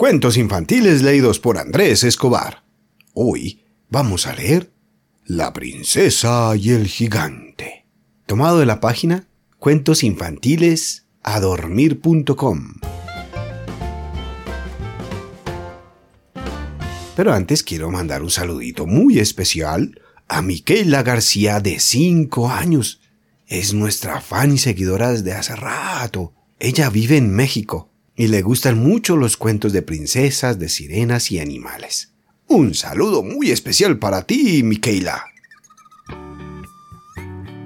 Cuentos infantiles leídos por Andrés Escobar. Hoy vamos a leer La princesa y el gigante. Tomado de la página Cuentos infantiles Pero antes quiero mandar un saludito muy especial a Miquela García de 5 años. Es nuestra fan y seguidora desde hace rato. Ella vive en México y le gustan mucho los cuentos de princesas, de sirenas y animales. Un saludo muy especial para ti, Miquela.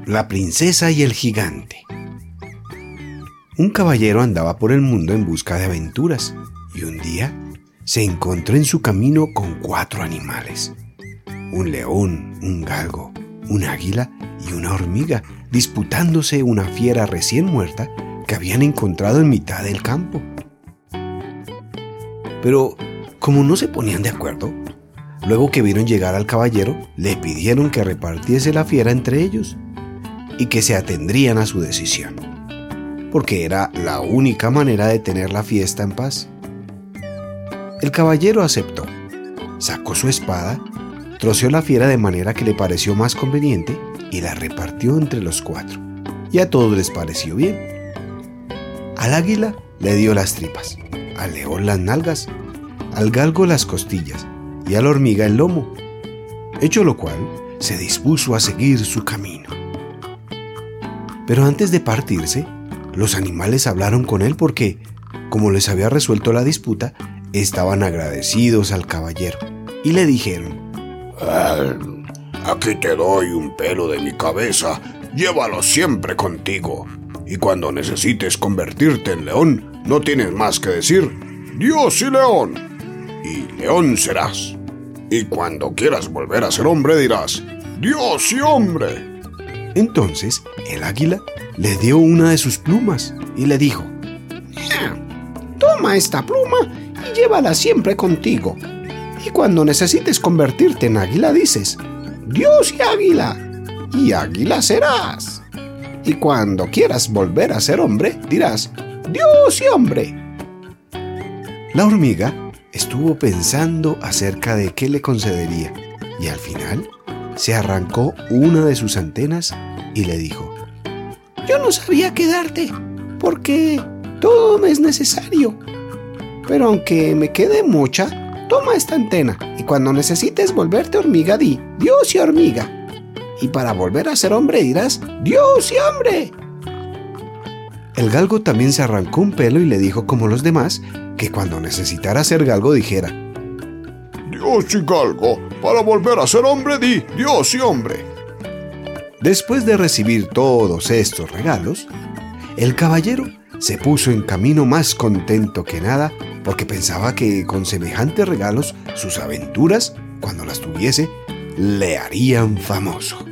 La princesa y el gigante. Un caballero andaba por el mundo en busca de aventuras y un día se encontró en su camino con cuatro animales. Un león, un galgo, un águila y una hormiga disputándose una fiera recién muerta que habían encontrado en mitad del campo. Pero como no se ponían de acuerdo, luego que vieron llegar al caballero, le pidieron que repartiese la fiera entre ellos y que se atendrían a su decisión, porque era la única manera de tener la fiesta en paz. El caballero aceptó, sacó su espada, troceó la fiera de manera que le pareció más conveniente y la repartió entre los cuatro. Y a todos les pareció bien. Al águila le dio las tripas, al león las nalgas, al galgo las costillas y a la hormiga el lomo, hecho lo cual se dispuso a seguir su camino. Pero antes de partirse, los animales hablaron con él porque, como les había resuelto la disputa, estaban agradecidos al caballero y le dijeron, Aquí te doy un pelo de mi cabeza, llévalo siempre contigo. Y cuando necesites convertirte en león, no tienes más que decir, Dios y león. Y león serás. Y cuando quieras volver a ser hombre dirás, Dios y hombre. Entonces el águila le dio una de sus plumas y le dijo, Toma esta pluma y llévala siempre contigo. Y cuando necesites convertirte en águila dices, Dios y águila, y águila serás. Y cuando quieras volver a ser hombre dirás, Dios y hombre. La hormiga estuvo pensando acerca de qué le concedería y al final se arrancó una de sus antenas y le dijo, Yo no sabía qué darte, porque todo me es necesario. Pero aunque me quede mucha, toma esta antena y cuando necesites volverte hormiga di, Dios y hormiga. Y para volver a ser hombre dirás, Dios y hombre. El galgo también se arrancó un pelo y le dijo como los demás que cuando necesitara ser galgo dijera, Dios y galgo, para volver a ser hombre di Dios y hombre. Después de recibir todos estos regalos, el caballero se puso en camino más contento que nada porque pensaba que con semejantes regalos sus aventuras, cuando las tuviese, le harían famoso.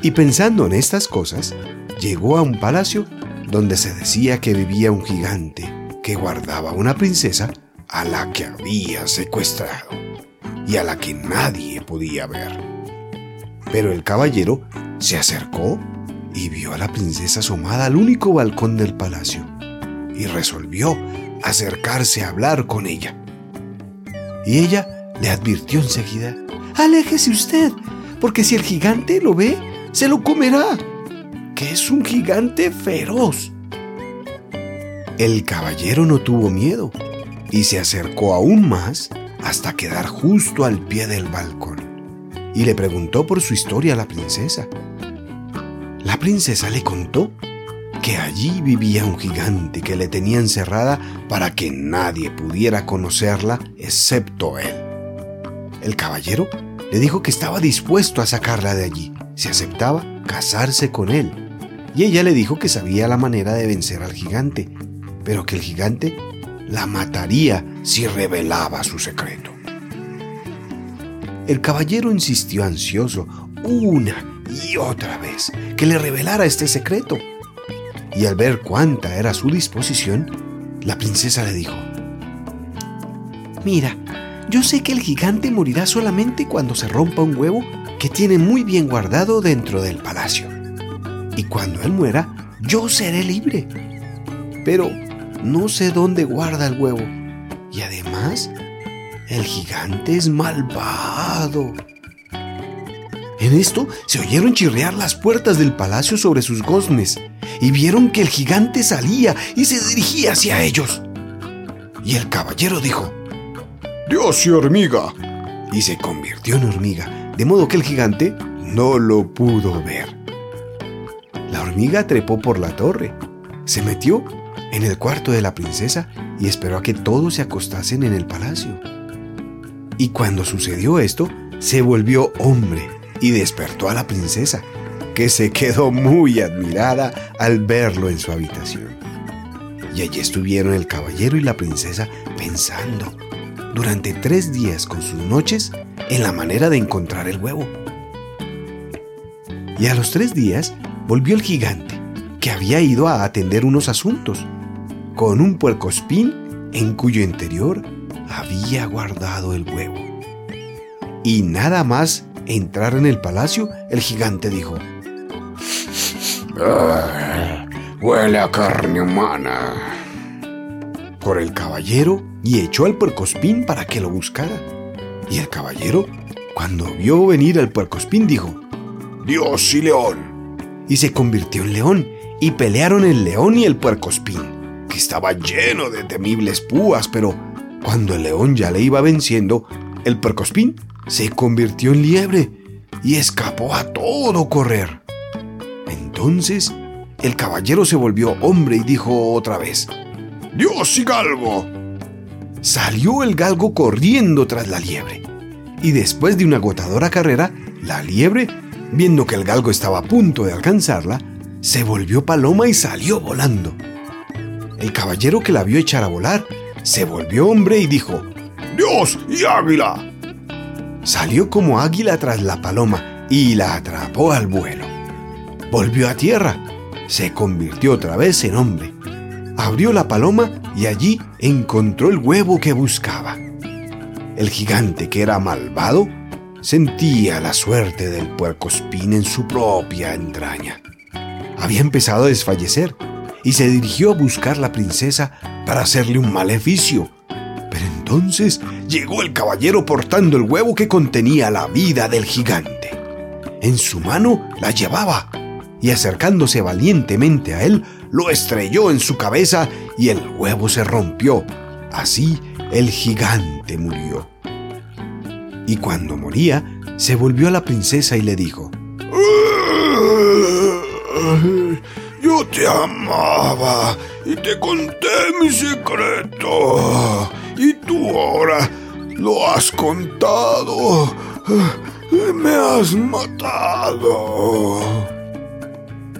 Y pensando en estas cosas, llegó a un palacio donde se decía que vivía un gigante que guardaba una princesa a la que había secuestrado y a la que nadie podía ver. Pero el caballero se acercó y vio a la princesa asomada al único balcón del palacio y resolvió acercarse a hablar con ella. Y ella le advirtió enseguida, aléjese usted, porque si el gigante lo ve, se lo comerá, es un gigante feroz. El caballero no tuvo miedo y se acercó aún más hasta quedar justo al pie del balcón y le preguntó por su historia a la princesa. La princesa le contó que allí vivía un gigante que le tenía encerrada para que nadie pudiera conocerla excepto él. El caballero le dijo que estaba dispuesto a sacarla de allí si aceptaba casarse con él. Y ella le dijo que sabía la manera de vencer al gigante pero que el gigante la mataría si revelaba su secreto. El caballero insistió ansioso una y otra vez que le revelara este secreto. Y al ver cuánta era su disposición, la princesa le dijo, Mira, yo sé que el gigante morirá solamente cuando se rompa un huevo que tiene muy bien guardado dentro del palacio. Y cuando él muera, yo seré libre. Pero no sé dónde guarda el huevo. Y además, el gigante es malvado. En esto se oyeron chirrear las puertas del palacio sobre sus goznes y vieron que el gigante salía y se dirigía hacia ellos. Y el caballero dijo, Dios y hormiga. Y se convirtió en hormiga, de modo que el gigante no lo pudo ver. Trepó por la torre, se metió en el cuarto de la princesa y esperó a que todos se acostasen en el palacio. Y cuando sucedió esto, se volvió hombre y despertó a la princesa, que se quedó muy admirada al verlo en su habitación. Y allí estuvieron el caballero y la princesa pensando durante tres días con sus noches en la manera de encontrar el huevo. Y a los tres días volvió el gigante, que había ido a atender unos asuntos, con un puercospín en cuyo interior había guardado el huevo. Y nada más entrar en el palacio, el gigante dijo, ah, Huele a carne humana. Por el caballero y echó al puercospín para que lo buscara. Y el caballero, cuando vio venir al puercospín, dijo, Dios y león. Y se convirtió en león, y pelearon el león y el puercospín, que estaba lleno de temibles púas, pero cuando el león ya le iba venciendo, el puercospín se convirtió en liebre y escapó a todo correr. Entonces el caballero se volvió hombre y dijo otra vez, Dios y galgo. Salió el galgo corriendo tras la liebre. Y después de una agotadora carrera, la liebre, viendo que el galgo estaba a punto de alcanzarla, se volvió paloma y salió volando. El caballero que la vio echar a volar, se volvió hombre y dijo, Dios y águila. Salió como águila tras la paloma y la atrapó al vuelo. Volvió a tierra, se convirtió otra vez en hombre. Abrió la paloma y allí encontró el huevo que buscaba. El gigante, que era malvado, sentía la suerte del puercospín en su propia entraña. Había empezado a desfallecer y se dirigió a buscar la princesa para hacerle un maleficio pero entonces llegó el caballero portando el huevo que contenía la vida del gigante. En su mano la llevaba y acercándose valientemente a él, lo estrelló en su cabeza y el huevo se rompió. Así el gigante murió. Y cuando moría, se volvió a la princesa y le dijo, Yo te amaba y te conté mi secreto y tú ahora lo has contado. Me has matado.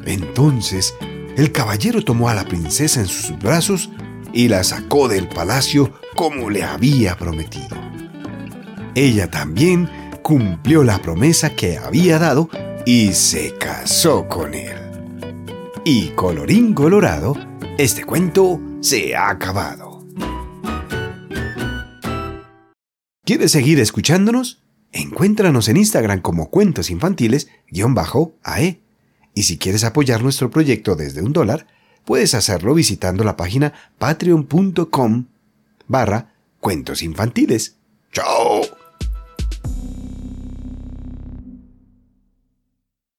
Entonces el caballero tomó a la princesa en sus brazos y la sacó del palacio como le había prometido. Ella también cumplió la promesa que había dado y se casó con él. Y colorín colorado, este cuento se ha acabado. ¿Quieres seguir escuchándonos? Encuéntranos en Instagram como Cuentos Infantiles-AE. Y si quieres apoyar nuestro proyecto desde un dólar, puedes hacerlo visitando la página patreon.com barra cuentos infantiles. ¡Chao!